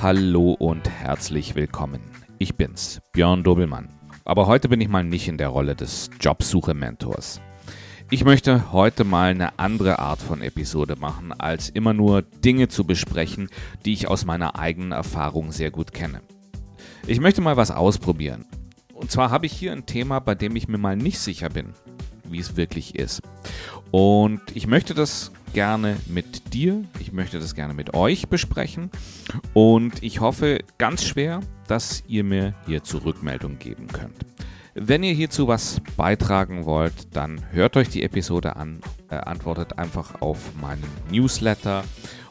Hallo und herzlich willkommen. Ich bin's, Björn Dobelmann. Aber heute bin ich mal nicht in der Rolle des Jobsuche-Mentors. Ich möchte heute mal eine andere Art von Episode machen, als immer nur Dinge zu besprechen, die ich aus meiner eigenen Erfahrung sehr gut kenne. Ich möchte mal was ausprobieren. Und zwar habe ich hier ein Thema, bei dem ich mir mal nicht sicher bin, wie es wirklich ist. Und ich möchte das gerne mit dir, ich möchte das gerne mit euch besprechen und ich hoffe ganz schwer, dass ihr mir hier Zurückmeldung geben könnt. Wenn ihr hierzu was beitragen wollt, dann hört euch die Episode an, äh, antwortet einfach auf meinen Newsletter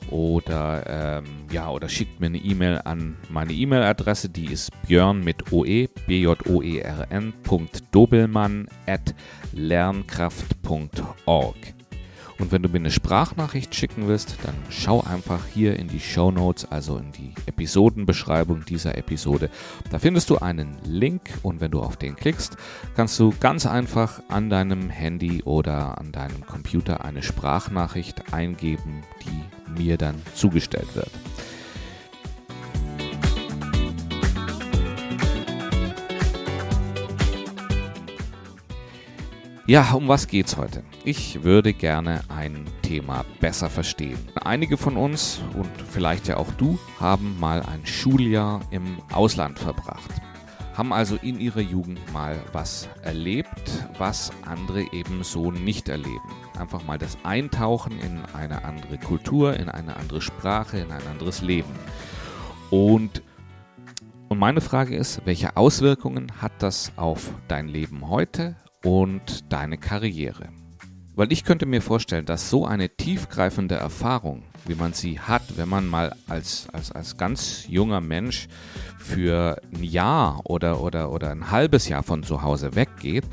oder ähm, ja oder schickt mir eine E-Mail an meine E-Mail-Adresse, die ist björn mit oe b j o e r n .dobelmann at lernkraft.org. Und wenn du mir eine Sprachnachricht schicken willst, dann schau einfach hier in die Show Notes, also in die Episodenbeschreibung dieser Episode. Da findest du einen Link und wenn du auf den klickst, kannst du ganz einfach an deinem Handy oder an deinem Computer eine Sprachnachricht eingeben, die mir dann zugestellt wird. Ja, um was geht's heute? Ich würde gerne ein Thema besser verstehen. Einige von uns und vielleicht ja auch du haben mal ein Schuljahr im Ausland verbracht. Haben also in ihrer Jugend mal was erlebt, was andere eben so nicht erleben. Einfach mal das Eintauchen in eine andere Kultur, in eine andere Sprache, in ein anderes Leben. Und und meine Frage ist, welche Auswirkungen hat das auf dein Leben heute, und deine Karriere. Weil ich könnte mir vorstellen, dass so eine tiefgreifende Erfahrung, wie man sie hat, wenn man mal als, als, als ganz junger Mensch für ein Jahr oder, oder, oder ein halbes Jahr von zu Hause weggeht,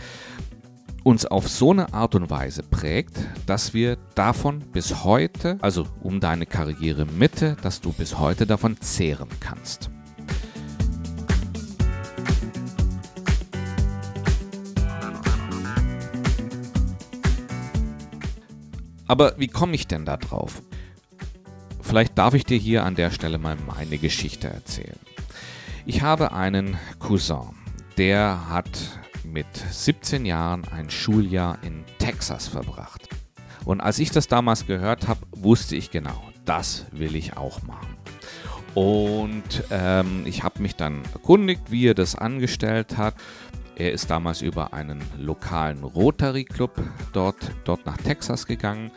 uns auf so eine Art und Weise prägt, dass wir davon bis heute, also um deine Karriere Mitte, dass du bis heute davon zehren kannst. Aber wie komme ich denn da drauf? Vielleicht darf ich dir hier an der Stelle mal meine Geschichte erzählen. Ich habe einen Cousin, der hat mit 17 Jahren ein Schuljahr in Texas verbracht. Und als ich das damals gehört habe, wusste ich genau, das will ich auch machen. Und ähm, ich habe mich dann erkundigt, wie er das angestellt hat. Er ist damals über einen lokalen Rotary Club dort, dort nach Texas gegangen.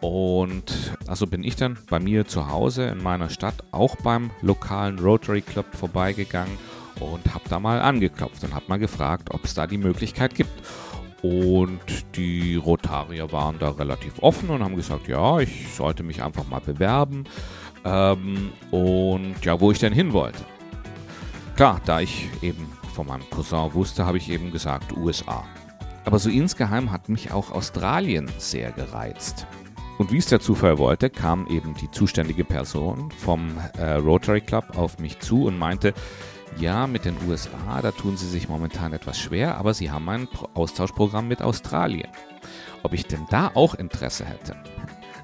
Und also bin ich dann bei mir zu Hause in meiner Stadt auch beim lokalen Rotary Club vorbeigegangen und habe da mal angeklopft und habe mal gefragt, ob es da die Möglichkeit gibt. Und die Rotarier waren da relativ offen und haben gesagt, ja, ich sollte mich einfach mal bewerben. Ähm, und ja, wo ich denn hin wollte. Klar, da ich eben von meinem Cousin wusste, habe ich eben gesagt USA. Aber so insgeheim hat mich auch Australien sehr gereizt. Und wie es der Zufall wollte, kam eben die zuständige Person vom äh, Rotary Club auf mich zu und meinte, ja, mit den USA, da tun sie sich momentan etwas schwer, aber sie haben ein Austauschprogramm mit Australien. Ob ich denn da auch Interesse hätte?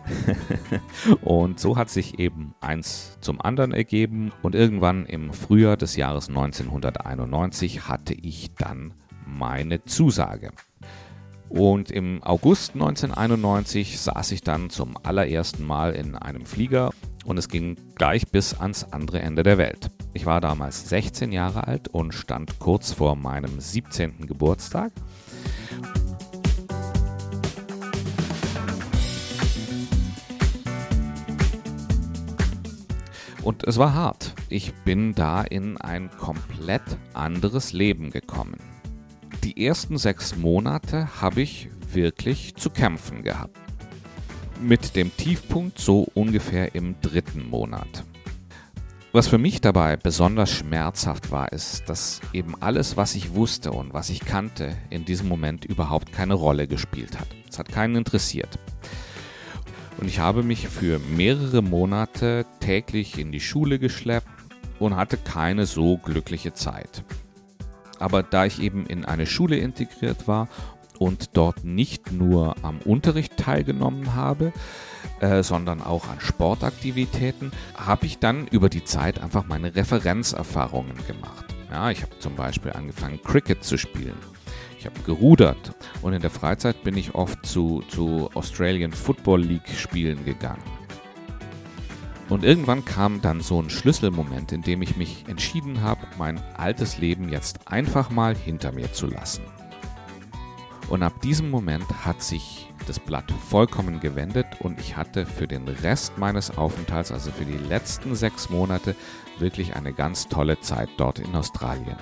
und so hat sich eben eins zum anderen ergeben und irgendwann im Frühjahr des Jahres 1991 hatte ich dann meine Zusage. Und im August 1991 saß ich dann zum allerersten Mal in einem Flieger und es ging gleich bis ans andere Ende der Welt. Ich war damals 16 Jahre alt und stand kurz vor meinem 17. Geburtstag. Und es war hart. Ich bin da in ein komplett anderes Leben gekommen. Die ersten sechs Monate habe ich wirklich zu kämpfen gehabt. Mit dem Tiefpunkt so ungefähr im dritten Monat. Was für mich dabei besonders schmerzhaft war, ist, dass eben alles, was ich wusste und was ich kannte, in diesem Moment überhaupt keine Rolle gespielt hat. Es hat keinen interessiert. Und ich habe mich für mehrere Monate täglich in die Schule geschleppt und hatte keine so glückliche Zeit. Aber da ich eben in eine Schule integriert war und dort nicht nur am Unterricht teilgenommen habe, äh, sondern auch an Sportaktivitäten, habe ich dann über die Zeit einfach meine Referenzerfahrungen gemacht. Ja, ich habe zum Beispiel angefangen, Cricket zu spielen. Ich habe gerudert und in der Freizeit bin ich oft zu, zu Australian Football League Spielen gegangen. Und irgendwann kam dann so ein Schlüsselmoment, in dem ich mich entschieden habe, mein altes Leben jetzt einfach mal hinter mir zu lassen. Und ab diesem Moment hat sich das Blatt vollkommen gewendet und ich hatte für den Rest meines Aufenthalts, also für die letzten sechs Monate, wirklich eine ganz tolle Zeit dort in Australien.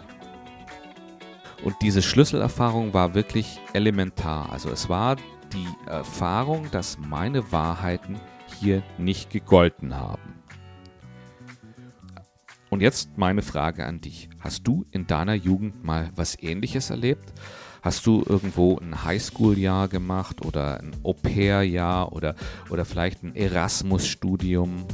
Und diese Schlüsselerfahrung war wirklich elementar. Also es war die Erfahrung, dass meine Wahrheiten hier nicht gegolten haben. Und jetzt meine Frage an dich. Hast du in deiner Jugend mal was Ähnliches erlebt? Hast du irgendwo ein Highschool-Jahr gemacht oder ein Au-pair-Jahr oder, oder vielleicht ein Erasmus-Studium?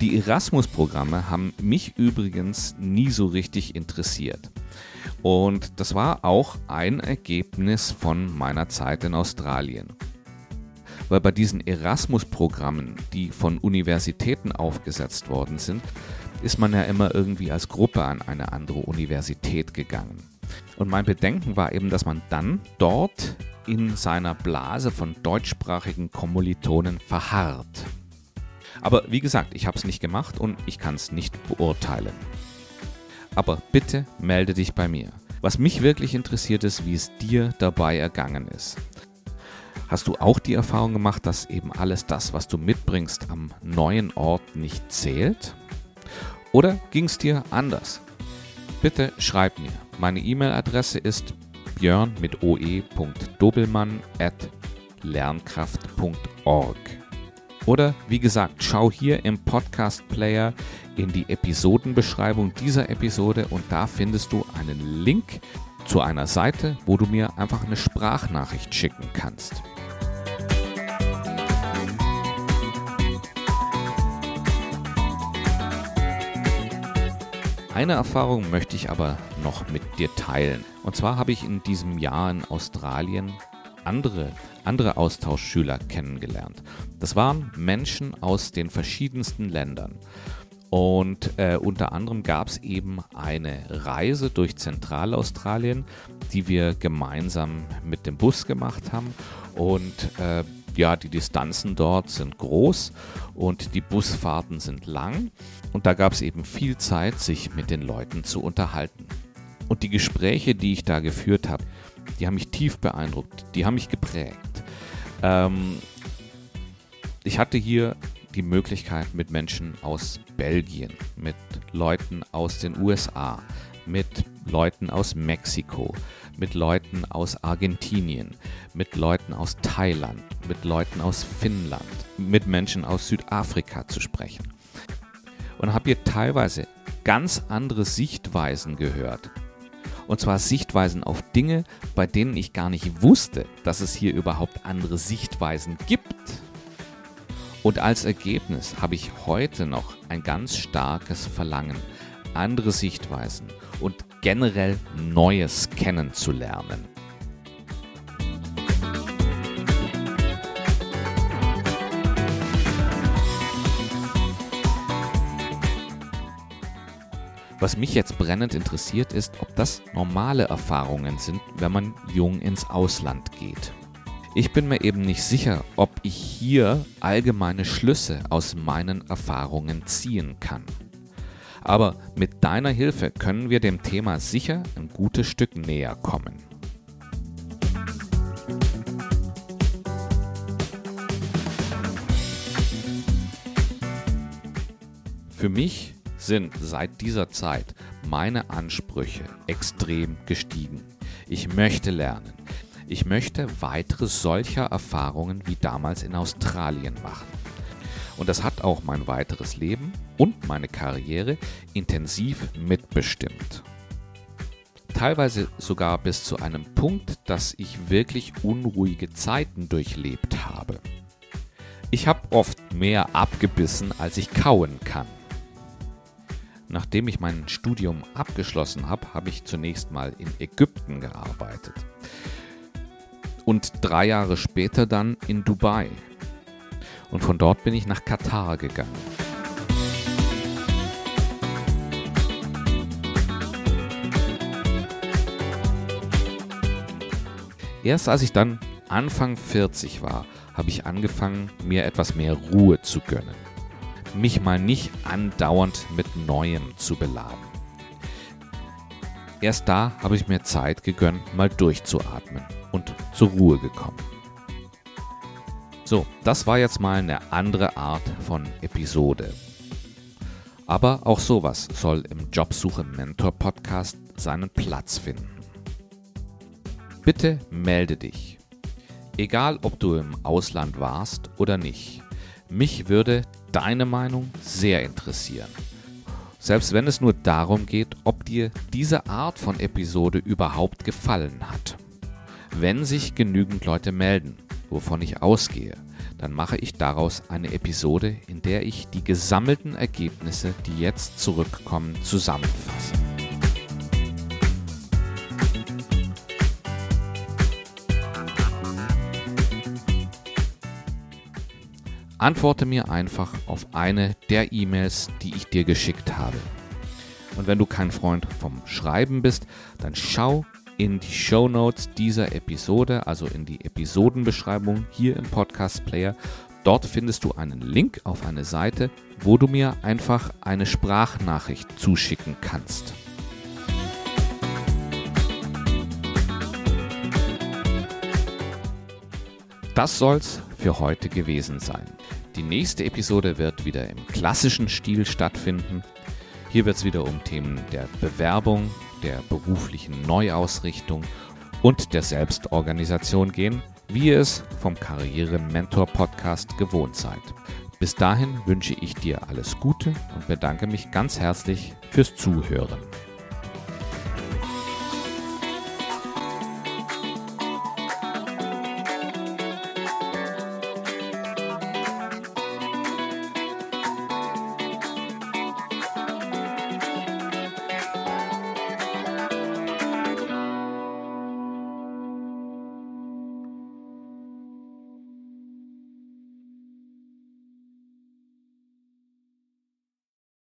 Die Erasmus-Programme haben mich übrigens nie so richtig interessiert. Und das war auch ein Ergebnis von meiner Zeit in Australien weil bei diesen Erasmus-Programmen, die von Universitäten aufgesetzt worden sind, ist man ja immer irgendwie als Gruppe an eine andere Universität gegangen. Und mein Bedenken war eben, dass man dann dort in seiner Blase von deutschsprachigen Kommilitonen verharrt. Aber wie gesagt, ich habe es nicht gemacht und ich kann es nicht beurteilen. Aber bitte melde dich bei mir. Was mich wirklich interessiert ist, wie es dir dabei ergangen ist. Hast du auch die Erfahrung gemacht, dass eben alles das, was du mitbringst, am neuen Ort nicht zählt? Oder ging es dir anders? Bitte schreib mir. Meine E-Mail-Adresse ist björn mit oe.dobelmann at lernkraft.org. Oder wie gesagt, schau hier im Podcast Player in die Episodenbeschreibung dieser Episode und da findest du einen Link zu einer Seite, wo du mir einfach eine Sprachnachricht schicken kannst. Eine Erfahrung möchte ich aber noch mit dir teilen. Und zwar habe ich in diesem Jahr in Australien andere, andere Austauschschüler kennengelernt. Das waren Menschen aus den verschiedensten Ländern. Und äh, unter anderem gab es eben eine Reise durch Zentralaustralien, die wir gemeinsam mit dem Bus gemacht haben. Und äh, ja, die Distanzen dort sind groß und die Busfahrten sind lang. Und da gab es eben viel Zeit, sich mit den Leuten zu unterhalten. Und die Gespräche, die ich da geführt habe, die haben mich tief beeindruckt, die haben mich geprägt. Ähm, ich hatte hier die Möglichkeit, mit Menschen aus Belgien, mit Leuten aus den USA, mit Leuten aus Mexiko, mit Leuten aus Argentinien, mit Leuten aus Thailand, mit Leuten aus Finnland, mit Menschen aus Südafrika zu sprechen. Und habe hier teilweise ganz andere Sichtweisen gehört. Und zwar Sichtweisen auf Dinge, bei denen ich gar nicht wusste, dass es hier überhaupt andere Sichtweisen gibt. Und als Ergebnis habe ich heute noch ein ganz starkes Verlangen, andere Sichtweisen und generell Neues kennenzulernen. Was mich jetzt brennend interessiert ist, ob das normale Erfahrungen sind, wenn man jung ins Ausland geht. Ich bin mir eben nicht sicher, ob ich hier allgemeine Schlüsse aus meinen Erfahrungen ziehen kann. Aber mit deiner Hilfe können wir dem Thema sicher ein gutes Stück näher kommen. Für mich sind seit dieser Zeit meine Ansprüche extrem gestiegen. Ich möchte lernen. Ich möchte weitere solcher Erfahrungen wie damals in Australien machen. Und das hat auch mein weiteres Leben und meine Karriere intensiv mitbestimmt. Teilweise sogar bis zu einem Punkt, dass ich wirklich unruhige Zeiten durchlebt habe. Ich habe oft mehr abgebissen, als ich kauen kann. Nachdem ich mein Studium abgeschlossen habe, habe ich zunächst mal in Ägypten gearbeitet. Und drei Jahre später dann in Dubai. Und von dort bin ich nach Katar gegangen. Erst als ich dann Anfang 40 war, habe ich angefangen, mir etwas mehr Ruhe zu gönnen mich mal nicht andauernd mit Neuem zu beladen. Erst da habe ich mir Zeit gegönnt, mal durchzuatmen und zur Ruhe gekommen. So, das war jetzt mal eine andere Art von Episode. Aber auch sowas soll im Jobsuche Mentor Podcast seinen Platz finden. Bitte melde dich. Egal, ob du im Ausland warst oder nicht. Mich würde deine Meinung sehr interessieren. Selbst wenn es nur darum geht, ob dir diese Art von Episode überhaupt gefallen hat. Wenn sich genügend Leute melden, wovon ich ausgehe, dann mache ich daraus eine Episode, in der ich die gesammelten Ergebnisse, die jetzt zurückkommen, zusammenfasse. Antworte mir einfach auf eine der E-Mails, die ich dir geschickt habe. Und wenn du kein Freund vom Schreiben bist, dann schau in die Show Notes dieser Episode, also in die Episodenbeschreibung hier im Podcast Player. Dort findest du einen Link auf eine Seite, wo du mir einfach eine Sprachnachricht zuschicken kannst. Das soll's für heute gewesen sein. Die nächste Episode wird wieder im klassischen Stil stattfinden. Hier wird es wieder um Themen der Bewerbung, der beruflichen Neuausrichtung und der Selbstorganisation gehen, wie ihr es vom Karriere-Mentor-Podcast gewohnt seid. Bis dahin wünsche ich dir alles Gute und bedanke mich ganz herzlich fürs Zuhören.